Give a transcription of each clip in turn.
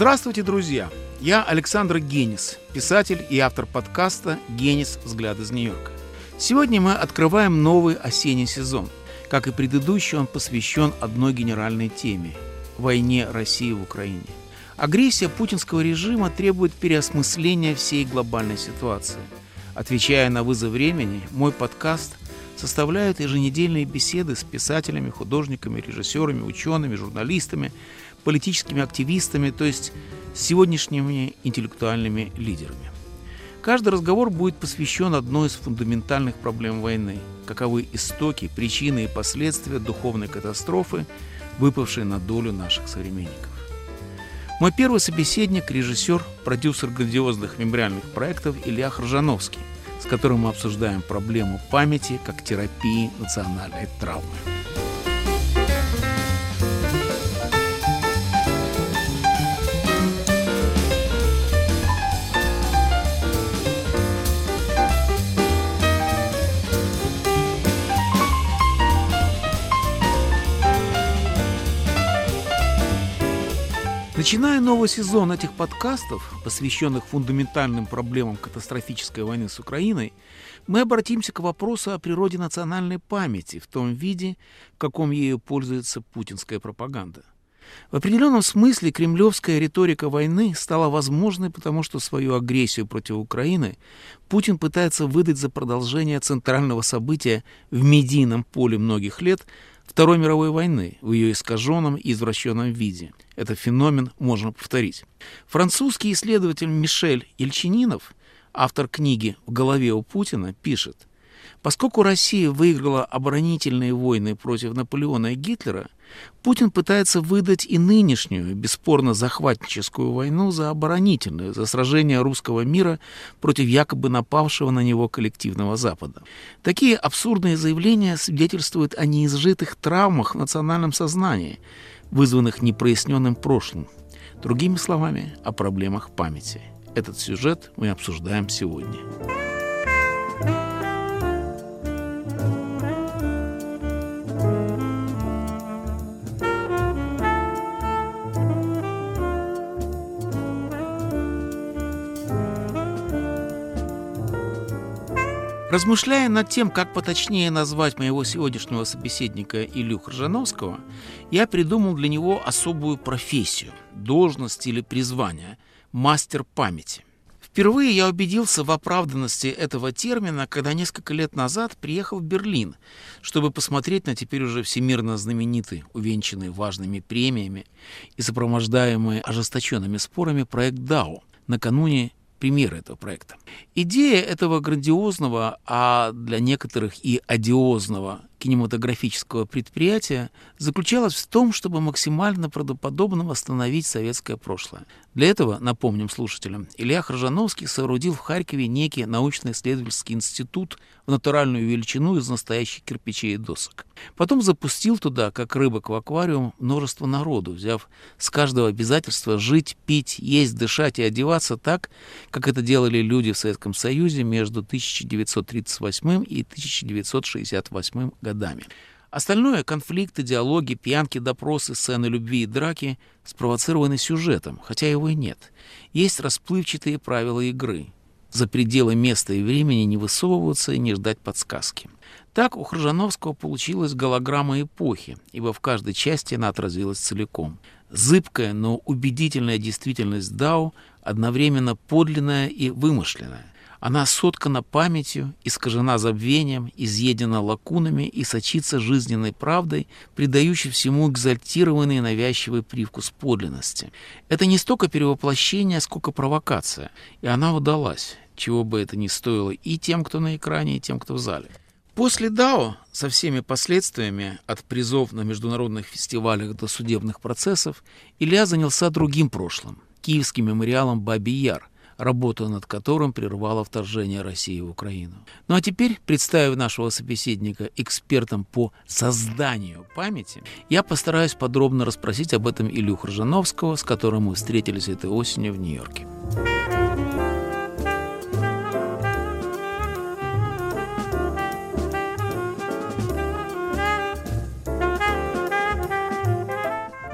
Здравствуйте, друзья! Я Александр Генис, писатель и автор подкаста «Генис. Взгляд из Нью-Йорка». Сегодня мы открываем новый осенний сезон. Как и предыдущий, он посвящен одной генеральной теме – войне России в Украине. Агрессия путинского режима требует переосмысления всей глобальной ситуации. Отвечая на вызов времени, мой подкаст составляют еженедельные беседы с писателями, художниками, режиссерами, учеными, журналистами, политическими активистами, то есть сегодняшними интеллектуальными лидерами. Каждый разговор будет посвящен одной из фундаментальных проблем войны – каковы истоки, причины и последствия духовной катастрофы, выпавшей на долю наших современников. Мой первый собеседник – режиссер, продюсер грандиозных мемориальных проектов Илья Хржановский, с которым мы обсуждаем проблему памяти как терапии национальной травмы. Начиная новый сезон этих подкастов, посвященных фундаментальным проблемам катастрофической войны с Украиной, мы обратимся к вопросу о природе национальной памяти в том виде, в каком ею пользуется путинская пропаганда. В определенном смысле кремлевская риторика войны стала возможной, потому что свою агрессию против Украины Путин пытается выдать за продолжение центрального события в медийном поле многих лет – Второй мировой войны в ее искаженном и извращенном виде. Этот феномен можно повторить. Французский исследователь Мишель Ильчининов, автор книги «В голове у Путина», пишет, Поскольку Россия выиграла оборонительные войны против Наполеона и Гитлера, Путин пытается выдать и нынешнюю, бесспорно захватническую войну за оборонительную, за сражение русского мира против якобы напавшего на него коллективного Запада. Такие абсурдные заявления свидетельствуют о неизжитых травмах в национальном сознании, вызванных непроясненным прошлым. Другими словами, о проблемах памяти. Этот сюжет мы обсуждаем сегодня. Размышляя над тем, как поточнее назвать моего сегодняшнего собеседника Илью Хржановского, я придумал для него особую профессию, должность или призвание – мастер памяти. Впервые я убедился в оправданности этого термина, когда несколько лет назад приехал в Берлин, чтобы посмотреть на теперь уже всемирно знаменитый, увенчанный важными премиями и сопровождаемый ожесточенными спорами проект «Дау», накануне примеры этого проекта. Идея этого грандиозного, а для некоторых и одиозного кинематографического предприятия заключалась в том, чтобы максимально правдоподобно восстановить советское прошлое. Для этого, напомним слушателям, Илья Хржановский соорудил в Харькове некий научно-исследовательский институт в натуральную величину из настоящих кирпичей и досок. Потом запустил туда, как рыбок в аквариум, множество народу, взяв с каждого обязательства жить, пить, есть, дышать и одеваться так, как это делали люди в Советском Союзе между 1938 и 1968 годами. Остальное — конфликты, диалоги, пьянки, допросы, сцены любви и драки — спровоцированы сюжетом, хотя его и нет. Есть расплывчатые правила игры. За пределы места и времени не высовываться и не ждать подсказки. Так у Хржановского получилась голограмма эпохи, ибо в каждой части она отразилась целиком. Зыбкая, но убедительная действительность Дау одновременно подлинная и вымышленная. Она соткана памятью, искажена забвением, изъедена лакунами и сочится жизненной правдой, придающей всему экзальтированный и навязчивый привкус подлинности. Это не столько перевоплощение, сколько провокация, и она удалась, чего бы это ни стоило и тем, кто на экране, и тем, кто в зале. После Дао со всеми последствиями от призов на международных фестивалях до судебных процессов Илья занялся другим прошлым – киевским мемориалом Баби Яр, работа над которым прервала вторжение России в Украину. Ну а теперь, представив нашего собеседника экспертом по созданию памяти, я постараюсь подробно расспросить об этом Илью Хржановского, с которым мы встретились этой осенью в Нью-Йорке.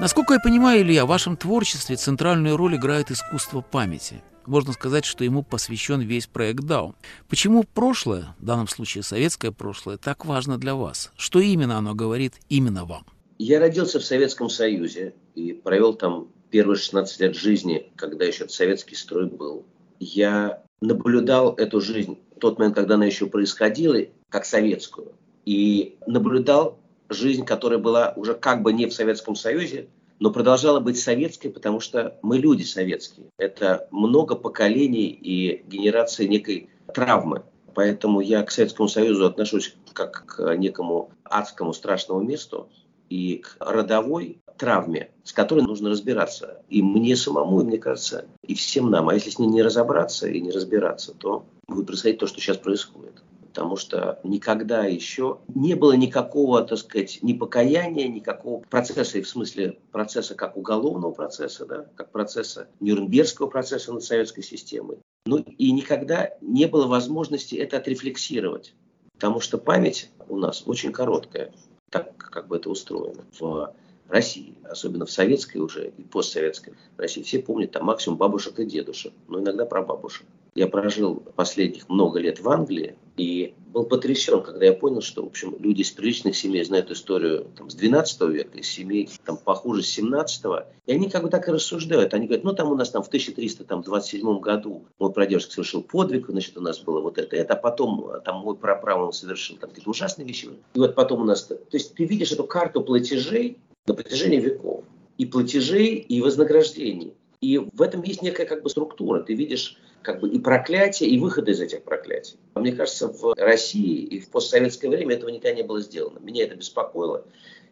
Насколько я понимаю, Илья, в вашем творчестве центральную роль играет искусство памяти. Можно сказать, что ему посвящен весь проект DAO. Почему прошлое, в данном случае советское прошлое, так важно для вас? Что именно оно говорит именно вам? Я родился в Советском Союзе и провел там первые 16 лет жизни, когда еще советский строй был. Я наблюдал эту жизнь в тот момент, когда она еще происходила, как советскую. И наблюдал жизнь, которая была уже как бы не в Советском Союзе, но продолжала быть советской, потому что мы люди советские. Это много поколений и генерации некой травмы. Поэтому я к Советскому Союзу отношусь как к некому адскому страшному месту и к родовой травме, с которой нужно разбираться. И мне самому, и мне кажется, и всем нам. А если с ней не разобраться и не разбираться, то будет происходить то, что сейчас происходит потому что никогда еще не было никакого, так сказать, ни покаяния, никакого процесса, и в смысле процесса как уголовного процесса, да, как процесса Нюрнбергского процесса над советской системой. Ну и никогда не было возможности это отрефлексировать, потому что память у нас очень короткая, так как бы это устроено в России, особенно в советской уже и постсоветской России. Все помнят там максимум бабушек и дедушек, но иногда про бабушек. Я прожил последних много лет в Англии и был потрясен, когда я понял, что, в общем, люди из приличных семей знают историю там, с 12 века, из семей там, похуже с 17 -го. И они как бы так и рассуждают. Они говорят, ну там у нас там в 1327 году мой прадедушка совершил подвиг, значит, у нас было вот это, это, а потом там мой праправ совершил там какие-то ужасные вещи. И вот потом у нас... То есть ты видишь эту карту платежей на протяжении веков. И платежей, и вознаграждений. И в этом есть некая как бы структура. Ты видишь как бы и проклятие, и выходы из этих проклятий. Мне кажется, в России и в постсоветское время этого никогда не было сделано. Меня это беспокоило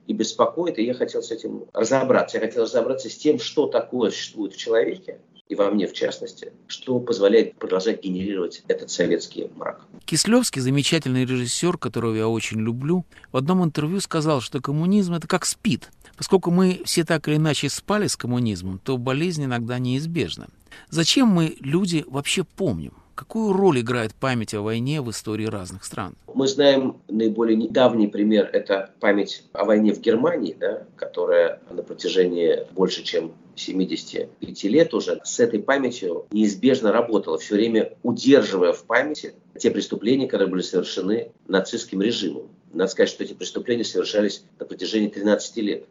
и беспокоит, и я хотел с этим разобраться. Я хотел разобраться с тем, что такое существует в человеке, и во мне в частности, что позволяет продолжать генерировать этот советский мрак. Кислевский, замечательный режиссер, которого я очень люблю, в одном интервью сказал, что коммунизм – это как спид. Поскольку мы все так или иначе спали с коммунизмом, то болезнь иногда неизбежна. Зачем мы, люди, вообще помним? Какую роль играет память о войне в истории разных стран? Мы знаем наиболее недавний пример – это память о войне в Германии, да, которая на протяжении больше чем 75 лет уже с этой памятью неизбежно работала, все время удерживая в памяти те преступления, которые были совершены нацистским режимом. Надо сказать, что эти преступления совершались на протяжении 13 лет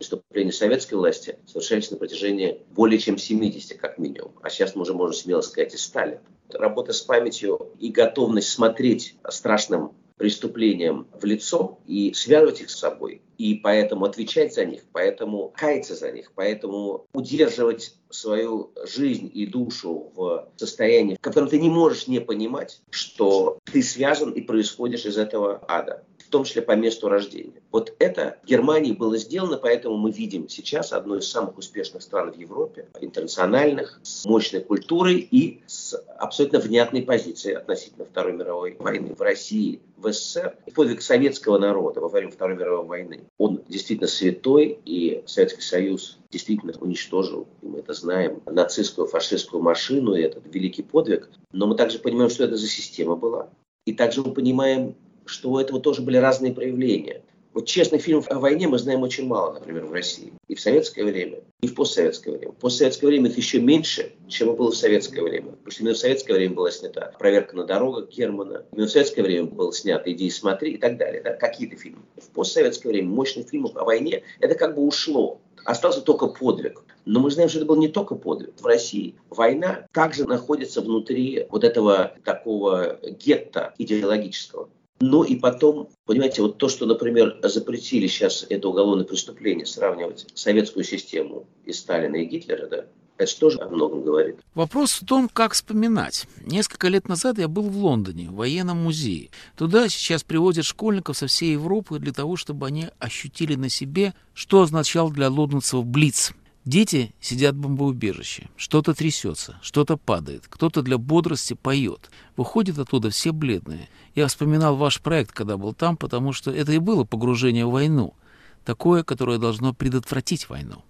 преступления советской власти совершались на протяжении более чем 70, как минимум. А сейчас мы уже можем смело сказать и стали. Работа с памятью и готовность смотреть страшным преступлениям в лицо и связывать их с собой. И поэтому отвечать за них, поэтому каяться за них, поэтому удерживать свою жизнь и душу в состоянии, в котором ты не можешь не понимать, что ты связан и происходишь из этого ада в том числе по месту рождения. Вот это в Германии было сделано, поэтому мы видим сейчас одну из самых успешных стран в Европе, интернациональных, с мощной культурой и с абсолютно внятной позицией относительно Второй мировой войны. В России, в СССР подвиг советского народа во время Второй мировой войны, он действительно святой, и Советский Союз действительно уничтожил, и мы это знаем, нацистскую, фашистскую машину, и этот великий подвиг. Но мы также понимаем, что это за система была. И также мы понимаем, что у этого тоже были разные проявления. Вот честно, фильмов о войне мы знаем очень мало, например, в России. И в советское время, и в постсоветское время. В постсоветское время их еще меньше, чем было в советское время. Потому что именно в советское время была снята «Проверка на дорогах» Германа. Именно в советское время был снят «Иди и смотри» и так далее. Да? Какие-то фильмы. В постсоветское время мощных фильмов о войне это как бы ушло. Остался только подвиг. Но мы знаем, что это был не только подвиг. В России война также находится внутри вот этого такого гетто идеологического. Ну и потом, понимаете, вот то, что, например, запретили сейчас это уголовное преступление, сравнивать советскую систему и Сталина, и Гитлера, да, это тоже о многом говорит. Вопрос в том, как вспоминать. Несколько лет назад я был в Лондоне, в военном музее. Туда сейчас приводят школьников со всей Европы для того, чтобы они ощутили на себе, что означал для лондонцев Блиц. Дети сидят в бомбоубежище, что-то трясется, что-то падает, кто-то для бодрости поет. Выходят оттуда все бледные. Я вспоминал ваш проект, когда был там, потому что это и было погружение в войну. Такое, которое должно предотвратить войну.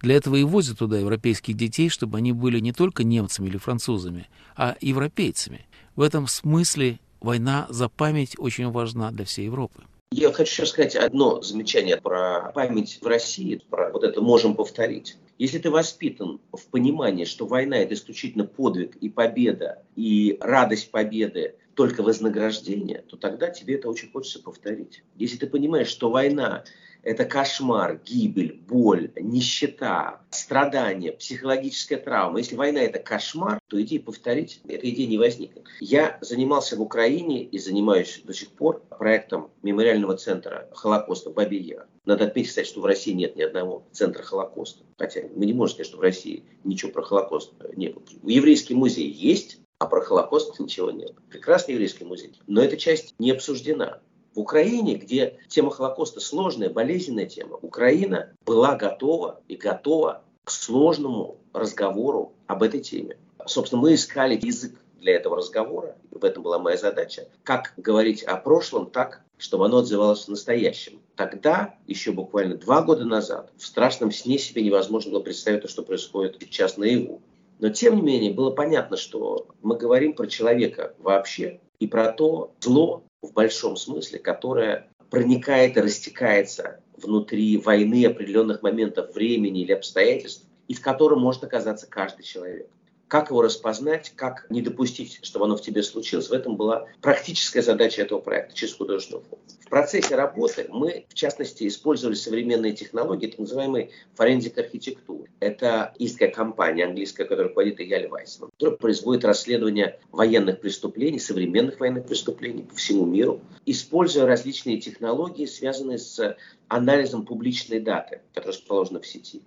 Для этого и возят туда европейских детей, чтобы они были не только немцами или французами, а европейцами. В этом смысле война за память очень важна для всей Европы. Я хочу сейчас сказать одно замечание про память в России, про вот это можем повторить. Если ты воспитан в понимании, что война – это исключительно подвиг и победа, и радость победы только вознаграждение, то тогда тебе это очень хочется повторить. Если ты понимаешь, что война это кошмар, гибель, боль, нищета, страдания, психологическая травма. Если война это кошмар, то идеи повторить, эта идея не возникнет. Я занимался в Украине и занимаюсь до сих пор проектом мемориального центра Холокоста Бабий Яр. Надо отметить, кстати, что в России нет ни одного центра Холокоста. Хотя мы не можем сказать, что в России ничего про Холокост не было. Еврейский музей есть, а про Холокост ничего нет. Прекрасный еврейский музей. Но эта часть не обсуждена. В Украине, где тема Холокоста сложная, болезненная тема, Украина была готова и готова к сложному разговору об этой теме. Собственно, мы искали язык для этого разговора, в этом была моя задача, как говорить о прошлом так, чтобы оно отзывалось в настоящем. Тогда, еще буквально два года назад, в страшном сне себе невозможно было представить то, что происходит сейчас наяву. Но, тем не менее, было понятно, что мы говорим про человека вообще и про то зло, в большом смысле, которая проникает и растекается внутри войны определенных моментов времени или обстоятельств, и в котором может оказаться каждый человек. Как его распознать, как не допустить, чтобы оно в тебе случилось. В этом была практическая задача этого проекта через художественную форму. В процессе работы мы, в частности, использовали современные технологии, так называемый форензик архитектуры. Это истская компания английская, которая руководит Яль Вайсман, которая производит расследование военных преступлений, современных военных преступлений по всему миру, используя различные технологии, связанные с анализом публичной даты, которая расположена в сети.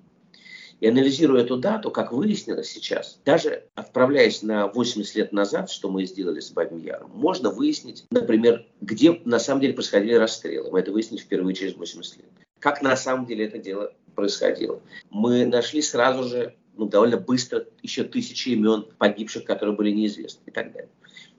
И анализируя эту дату, как выяснилось сейчас, даже отправляясь на 80 лет назад, что мы сделали с Бабим Яром, можно выяснить, например, где на самом деле происходили расстрелы. Мы это выяснили впервые через 80 лет. Как на самом деле это дело происходило. Мы нашли сразу же, ну, довольно быстро, еще тысячи имен погибших, которые были неизвестны и так далее.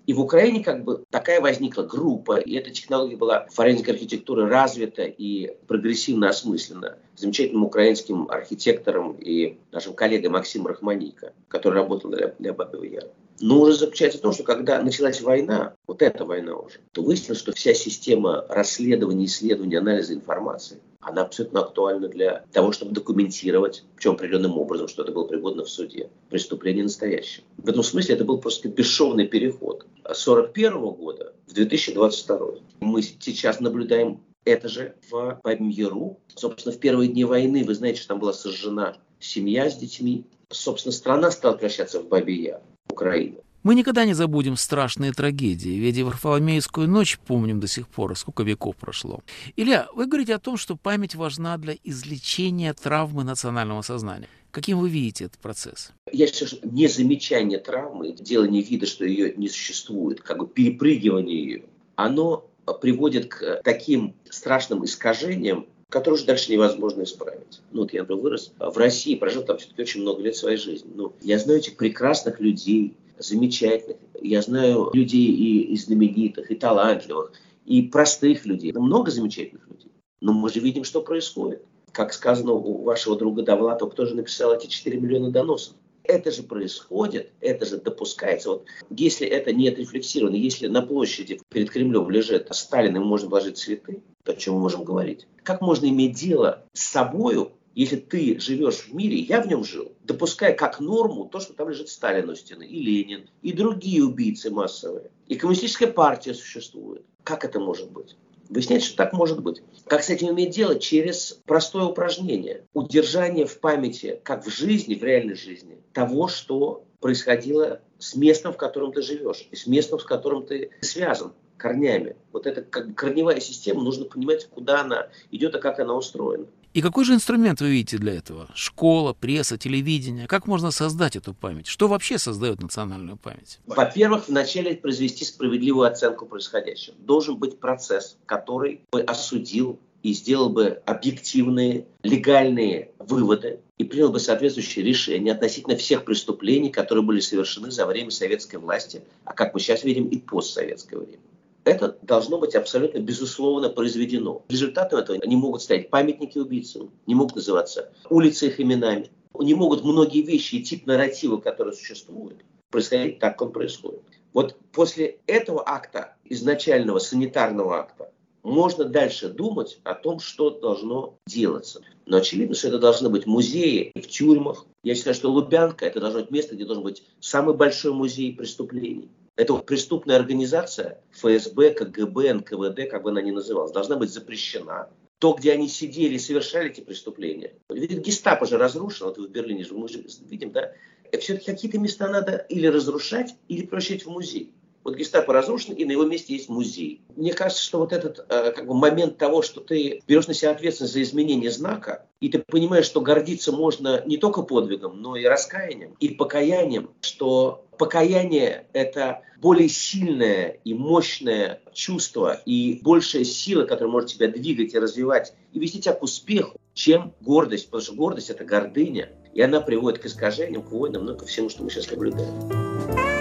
И в Украине как бы такая возникла группа, и эта технология была форензик архитектуры развита и прогрессивно осмыслена замечательным украинским архитектором и нашим коллегой Максимом Рахманика, который работал для, для Бабьего Яра. Но уже заключается в том, что когда началась война, вот эта война уже, то выяснилось, что вся система расследования, исследования, анализа информации – она абсолютно актуальна для того, чтобы документировать, причем определенным образом, что это было пригодно в суде. Преступление настоящее. В этом смысле это был просто бесшовный переход. С 1941 года в 2022. Мы сейчас наблюдаем это же в Памьеру. Собственно, в первые дни войны, вы знаете, что там была сожжена семья с детьми. Собственно, страна стала превращаться в Бабия, Украина. Мы никогда не забудем страшные трагедии, ведь и Варфоломеевскую ночь помним до сих пор, сколько веков прошло. Илья, вы говорите о том, что память важна для излечения травмы национального сознания. Каким вы видите этот процесс? Я считаю, что не замечание травмы, делание вида, что ее не существует, как бы перепрыгивание ее, оно приводит к таким страшным искажениям, которые уже дальше невозможно исправить. Ну, вот я, например, вырос в России, прожил там все-таки очень много лет своей жизни. Ну, я знаю этих прекрасных людей, замечательных. Я знаю людей и, и знаменитых, и талантливых, и простых людей. Много замечательных людей. Но мы же видим, что происходит. Как сказано у вашего друга Довлатова, кто же написал эти 4 миллиона доносов? Это же происходит, это же допускается. Вот если это не отрефлексировано, если на площади перед Кремлем лежит Сталин, и можно положить цветы, о чем мы можем говорить? Как можно иметь дело с собою, если ты живешь в мире, я в нем жил, допуская как норму то, что там лежит Сталин у стены, и Ленин, и другие убийцы массовые, и коммунистическая партия существует. Как это может быть? Выясняется, что так может быть. Как с этим иметь дело? Через простое упражнение. Удержание в памяти, как в жизни, в реальной жизни, того, что происходило с местом, в котором ты живешь, и с местом, с которым ты связан корнями. Вот эта как корневая система, нужно понимать, куда она идет, а как она устроена. И какой же инструмент вы видите для этого? Школа, пресса, телевидение? Как можно создать эту память? Что вообще создает национальную память? Во-первых, вначале произвести справедливую оценку происходящего. Должен быть процесс, который бы осудил и сделал бы объективные, легальные выводы и принял бы соответствующие решения относительно всех преступлений, которые были совершены за время советской власти, а как мы сейчас видим и постсоветское время это должно быть абсолютно безусловно произведено. Результатом этого не могут стать памятники убийцам, не могут называться улицы их именами, не могут многие вещи и тип нарратива, которые существуют, происходить так, как он происходит. Вот после этого акта, изначального санитарного акта, можно дальше думать о том, что должно делаться. Но очевидно, что это должны быть музеи в тюрьмах. Я считаю, что Лубянка – это должно быть место, где должен быть самый большой музей преступлений. Это вот преступная организация ФСБ, КГБ, НКВД, как бы она ни называлась, должна быть запрещена. То, где они сидели и совершали эти преступления. Ведь гестапо же разрушено, вот в Берлине же мы же видим, да, все-таки какие-то места надо или разрушать, или превращать в музей. Вот гестапо разрушен, и на его месте есть музей. Мне кажется, что вот этот э, как бы момент того, что ты берешь на себя ответственность за изменение знака, и ты понимаешь, что гордиться можно не только подвигом, но и раскаянием, и покаянием, что покаяние – это более сильное и мощное чувство и большая сила, которая может тебя двигать и развивать и вести тебя к успеху, чем гордость, потому что гордость – это гордыня, и она приводит к искажениям, к войнам, ну, ко всему, что мы сейчас наблюдаем.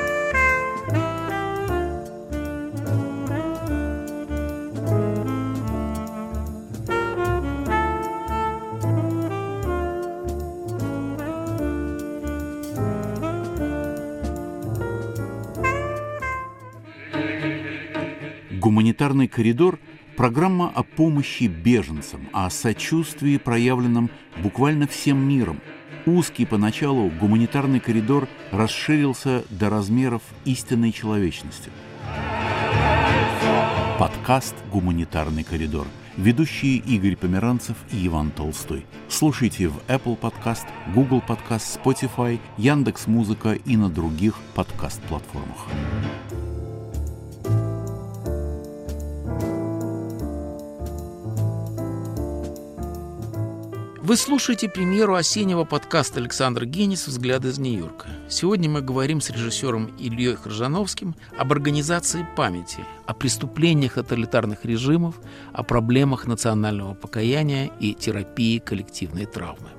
Гуманитарный коридор – программа о помощи беженцам, о сочувствии, проявленном буквально всем миром. Узкий поначалу гуманитарный коридор расширился до размеров истинной человечности. Подкаст «Гуманитарный коридор». Ведущие Игорь Померанцев и Иван Толстой. Слушайте в Apple Podcast, Google Podcast, Spotify, Яндекс Музыка и на других подкаст-платформах. Вы слушаете премьеру осеннего подкаста Александра Генис «Взгляд из Нью-Йорка». Сегодня мы говорим с режиссером Ильей Хржановским об организации памяти, о преступлениях тоталитарных режимов, о проблемах национального покаяния и терапии коллективной травмы.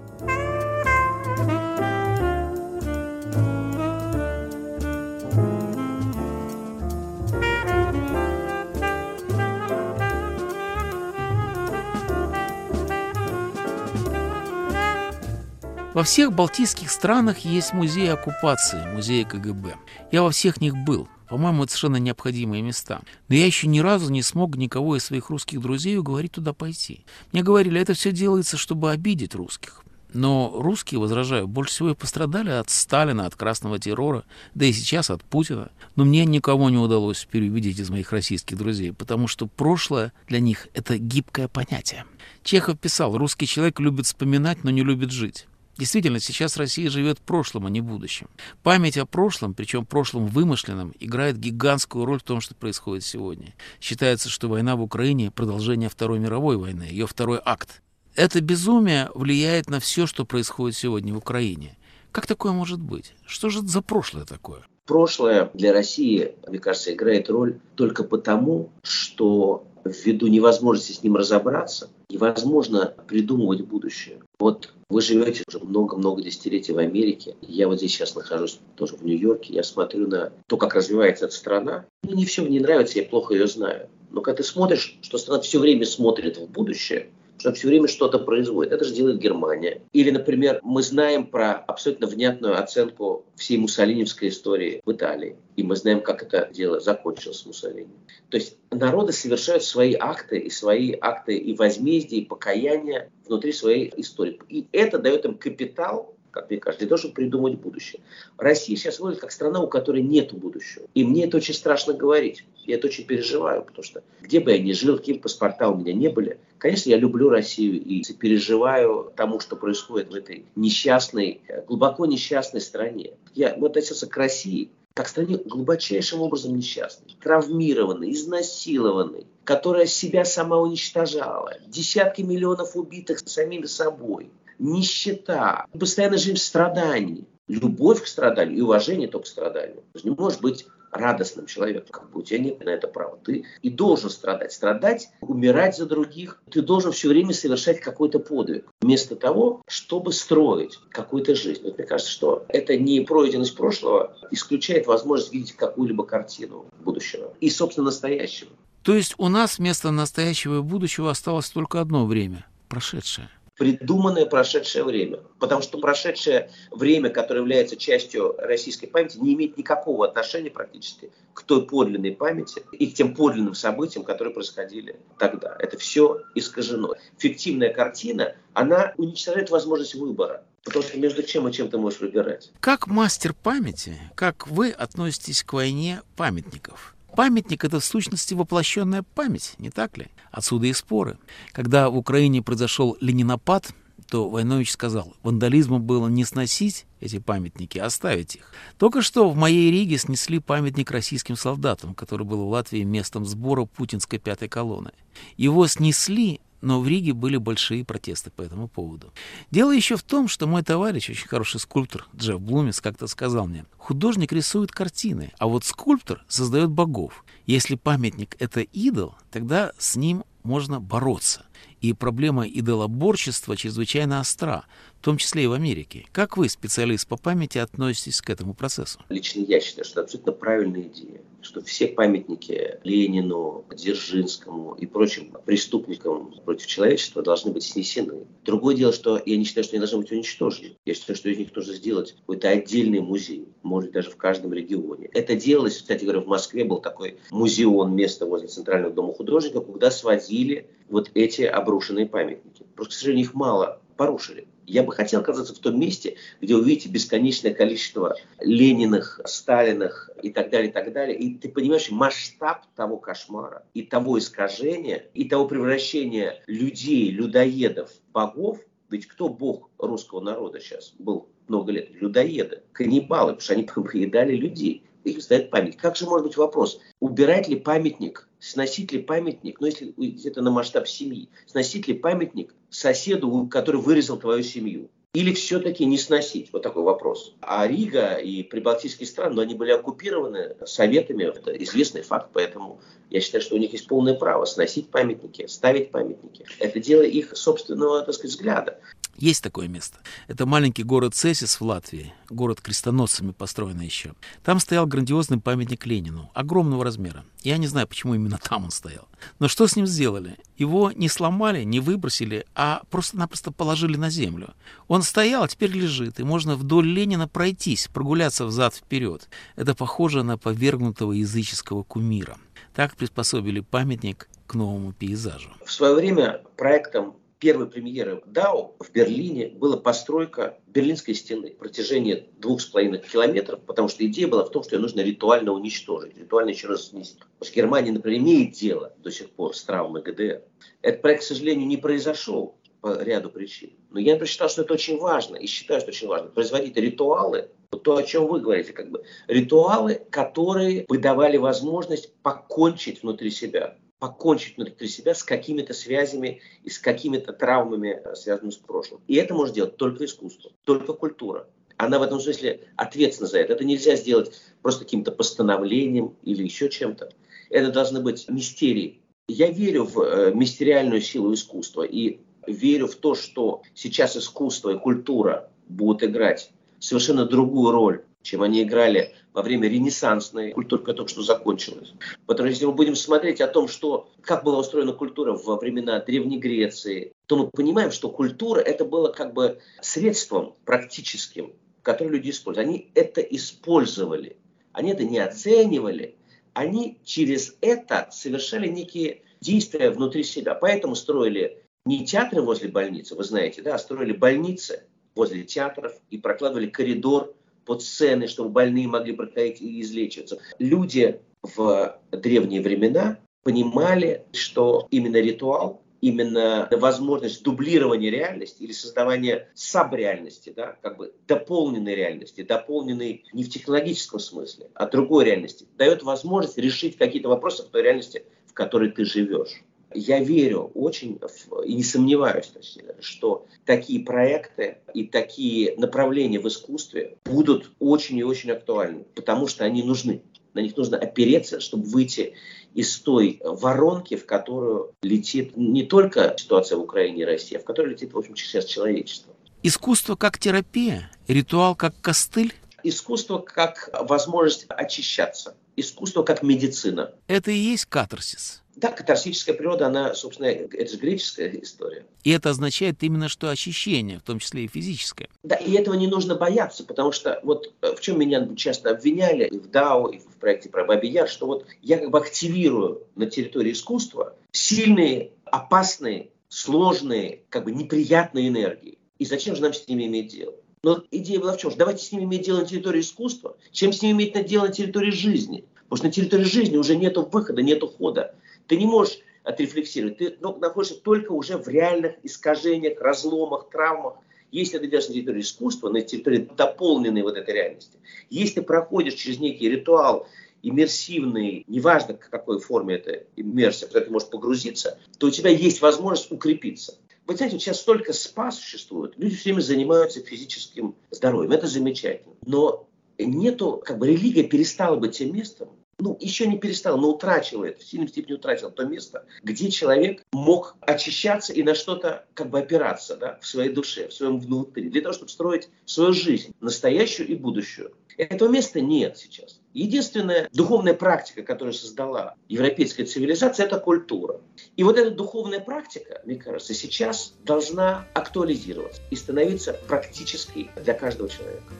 Во всех балтийских странах есть музеи оккупации, музеи КГБ. Я во всех них был. По-моему, это совершенно необходимые места. Но я еще ни разу не смог никого из своих русских друзей уговорить туда пойти. Мне говорили, это все делается, чтобы обидеть русских. Но русские, возражаю, больше всего и пострадали от Сталина, от красного террора, да и сейчас от Путина. Но мне никого не удалось переубедить из моих российских друзей, потому что прошлое для них — это гибкое понятие. Чехов писал, русский человек любит вспоминать, но не любит жить. Действительно, сейчас Россия живет прошлым, а не будущим. Память о прошлом, причем прошлом вымышленном, играет гигантскую роль в том, что происходит сегодня. Считается, что война в Украине – продолжение Второй мировой войны, ее второй акт. Это безумие влияет на все, что происходит сегодня в Украине. Как такое может быть? Что же за прошлое такое? Прошлое для России, мне кажется, играет роль только потому, что ввиду невозможности с ним разобраться, невозможно придумывать будущее. Вот вы живете уже много-много десятилетий в Америке. Я вот здесь сейчас нахожусь тоже в Нью-Йорке. Я смотрю на то, как развивается эта страна. Мне не все мне нравится, я плохо ее знаю. Но когда ты смотришь, что страна все время смотрит в будущее, что все время что-то производит. Это же делает Германия. Или, например, мы знаем про абсолютно внятную оценку всей муссолиневской истории в Италии. И мы знаем, как это дело закончилось с Муссолини. То есть народы совершают свои акты и свои акты и возмездия, и покаяния внутри своей истории. И это дает им капитал как мне кажется, для того, чтобы придумать будущее. Россия сейчас выглядит как страна, у которой нет будущего. И мне это очень страшно говорить. Я это очень переживаю, потому что где бы я ни жил, какие паспорта у меня не были, конечно, я люблю Россию и переживаю тому, что происходит в этой несчастной, глубоко несчастной стране. Я вот относился к России как стране глубочайшим образом несчастной, травмированной, изнасилованной, которая себя сама уничтожала, десятки миллионов убитых самими собой, нищета, постоянно жизнь в страдании, любовь к страданию и уважение только к страданию. Не можешь быть радостным человеком, как бы у тебя нет на это права. Ты и должен страдать. Страдать, умирать за других. Ты должен все время совершать какой-то подвиг, вместо того, чтобы строить какую-то жизнь. Вот мне кажется, что это не пройденность прошлого исключает возможность видеть какую-либо картину будущего и, собственно, настоящего. То есть у нас вместо настоящего и будущего осталось только одно время – прошедшее. Придуманное прошедшее время. Потому что прошедшее время, которое является частью российской памяти, не имеет никакого отношения практически к той подлинной памяти и к тем подлинным событиям, которые происходили тогда. Это все искажено. Фиктивная картина, она уничтожает возможность выбора. Потому что между чем и чем ты можешь выбирать. Как мастер памяти, как вы относитесь к войне памятников? Памятник — это в сущности воплощенная память, не так ли? Отсюда и споры. Когда в Украине произошел ленинопад, то Войнович сказал, вандализмом было не сносить эти памятники, а оставить их. Только что в моей Риге снесли памятник российским солдатам, который был в Латвии местом сбора путинской пятой колонны. Его снесли но в Риге были большие протесты по этому поводу. Дело еще в том, что мой товарищ, очень хороший скульптор Джефф Блумис, как-то сказал мне, художник рисует картины, а вот скульптор создает богов. Если памятник — это идол, тогда с ним можно бороться. И проблема идолоборчества чрезвычайно остра, в том числе и в Америке. Как вы, специалист по памяти, относитесь к этому процессу? Лично я считаю, что это абсолютно правильная идея, что все памятники Ленину, Дзержинскому и прочим преступникам против человечества должны быть снесены. Другое дело, что я не считаю, что они должны быть уничтожены. Я считаю, что из них нужно сделать какой-то отдельный музей, может даже в каждом регионе. Это делалось, кстати говоря, в Москве был такой музеон, место возле Центрального дома художника, куда свозили вот эти обрушенные памятники. Просто, к сожалению, их мало порушили. Я бы хотел оказаться в том месте, где увидите бесконечное количество Лениных, Сталиных и так далее, и так далее. И ты понимаешь масштаб того кошмара, и того искажения, и того превращения людей, людоедов, богов. Ведь кто бог русского народа сейчас был много лет? Людоеды, каннибалы, потому что они поедали людей их ставят память. Как же может быть вопрос, убирать ли памятник, сносить ли памятник, ну если это на масштаб семьи, сносить ли памятник соседу, который вырезал твою семью? Или все-таки не сносить? Вот такой вопрос. А Рига и прибалтийские страны, ну, они были оккупированы советами, это известный факт, поэтому я считаю, что у них есть полное право сносить памятники, ставить памятники. Это дело их собственного, так сказать, взгляда. Есть такое место. Это маленький город Цесис в Латвии, город крестоносцами построенный еще. Там стоял грандиозный памятник Ленину, огромного размера. Я не знаю, почему именно там он стоял. Но что с ним сделали? Его не сломали, не выбросили, а просто-напросто положили на землю. Он стоял, а теперь лежит, и можно вдоль Ленина пройтись, прогуляться взад-вперед. Это похоже на повергнутого языческого кумира. Так приспособили памятник к новому пейзажу. В свое время проектом первой премьеры Дау в Берлине была постройка Берлинской стены протяжении двух с половиной километров, потому что идея была в том, что ее нужно ритуально уничтожить, ритуально еще раз снести. Потому что Германия, например, имеет дело до сих пор с травмой ГДР. Этот проект, к сожалению, не произошел по ряду причин. Но я считал, что это очень важно, и считаю, что очень важно, производить ритуалы, то, о чем вы говорите, как бы, ритуалы, которые бы давали возможность покончить внутри себя покончить внутри себя с какими-то связями и с какими-то травмами, э, связанными с прошлым. И это может делать только искусство, только культура. Она в этом смысле ответственна за это. Это нельзя сделать просто каким-то постановлением или еще чем-то. Это должны быть мистерии. Я верю в э, мистериальную силу искусства и верю в то, что сейчас искусство и культура будут играть совершенно другую роль чем они играли во время ренессансной культуры, которая только что закончилась. Потому что если мы будем смотреть о том, что, как была устроена культура во времена Древней Греции, то мы понимаем, что культура это было как бы средством практическим, которое люди использовали. Они это использовали, они это не оценивали, они через это совершали некие действия внутри себя. Поэтому строили не театры возле больницы, вы знаете, да, а строили больницы возле театров и прокладывали коридор под сцены, чтобы больные могли проходить и излечиваться. Люди в древние времена понимали, что именно ритуал, именно возможность дублирования реальности или создавания сабреальности, да, как бы дополненной реальности, дополненной не в технологическом смысле, а другой реальности, дает возможность решить какие-то вопросы в той реальности, в которой ты живешь. Я верю очень и не сомневаюсь, точнее, что такие проекты и такие направления в искусстве будут очень и очень актуальны, потому что они нужны. На них нужно опереться, чтобы выйти из той воронки, в которую летит не только ситуация в Украине и России, а в которую летит, в общем, сейчас человечество. Искусство как терапия, ритуал как костыль? Искусство как возможность очищаться, искусство как медицина. Это и есть катарсис. Да, катарсическая природа, она, собственно, это же греческая история. И это означает именно, что очищение, в том числе и физическое. Да, и этого не нужно бояться, потому что вот э, в чем меня часто обвиняли и в ДАО, и в проекте про Баби Яр, что вот я как бы активирую на территории искусства сильные, опасные, сложные, как бы неприятные энергии. И зачем же нам с ними иметь дело? Но идея была в чем? Давайте с ними иметь дело на территории искусства, чем с ними иметь дело на территории жизни. Потому что на территории жизни уже нет выхода, нет хода. Ты не можешь отрефлексировать. Ты ну, находишься только уже в реальных искажениях, разломах, травмах. Если ты идешь на территории искусства, на территории дополненной вот этой реальности, если ты проходишь через некий ритуал, иммерсивный, неважно, в какой форме это иммерсия, куда ты можешь погрузиться, то у тебя есть возможность укрепиться. Вы знаете, сейчас столько спа существует, люди все время занимаются физическим здоровьем, это замечательно. Но нету, как бы религия перестала быть тем местом, ну, еще не перестал, но утрачил это, в сильной степени утратил то место, где человек мог очищаться и на что-то как бы опираться да, в своей душе, в своем внутри, для того, чтобы строить свою жизнь, настоящую и будущую. Этого места нет сейчас. Единственная духовная практика, которую создала европейская цивилизация, это культура. И вот эта духовная практика, мне кажется, сейчас должна актуализироваться и становиться практической для каждого человека.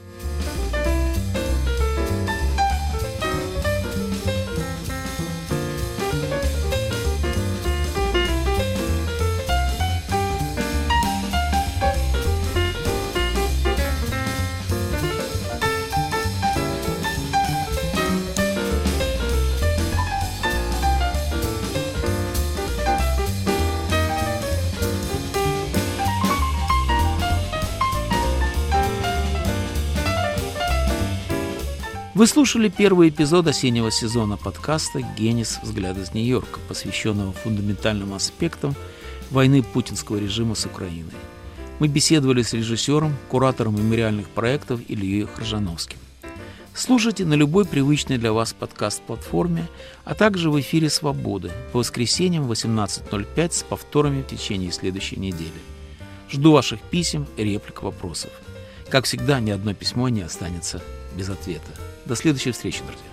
Вы слушали первый эпизод осеннего сезона подкаста «Генис. Взгляд из Нью-Йорка», посвященного фундаментальным аспектам войны путинского режима с Украиной. Мы беседовали с режиссером, куратором мемориальных проектов Ильей Хржановским. Слушайте на любой привычной для вас подкаст-платформе, а также в эфире «Свободы» по воскресеньям в 18.05 с повторами в течение следующей недели. Жду ваших писем, реплик, вопросов. Как всегда, ни одно письмо не останется без ответа. До следующей встречи, друзья.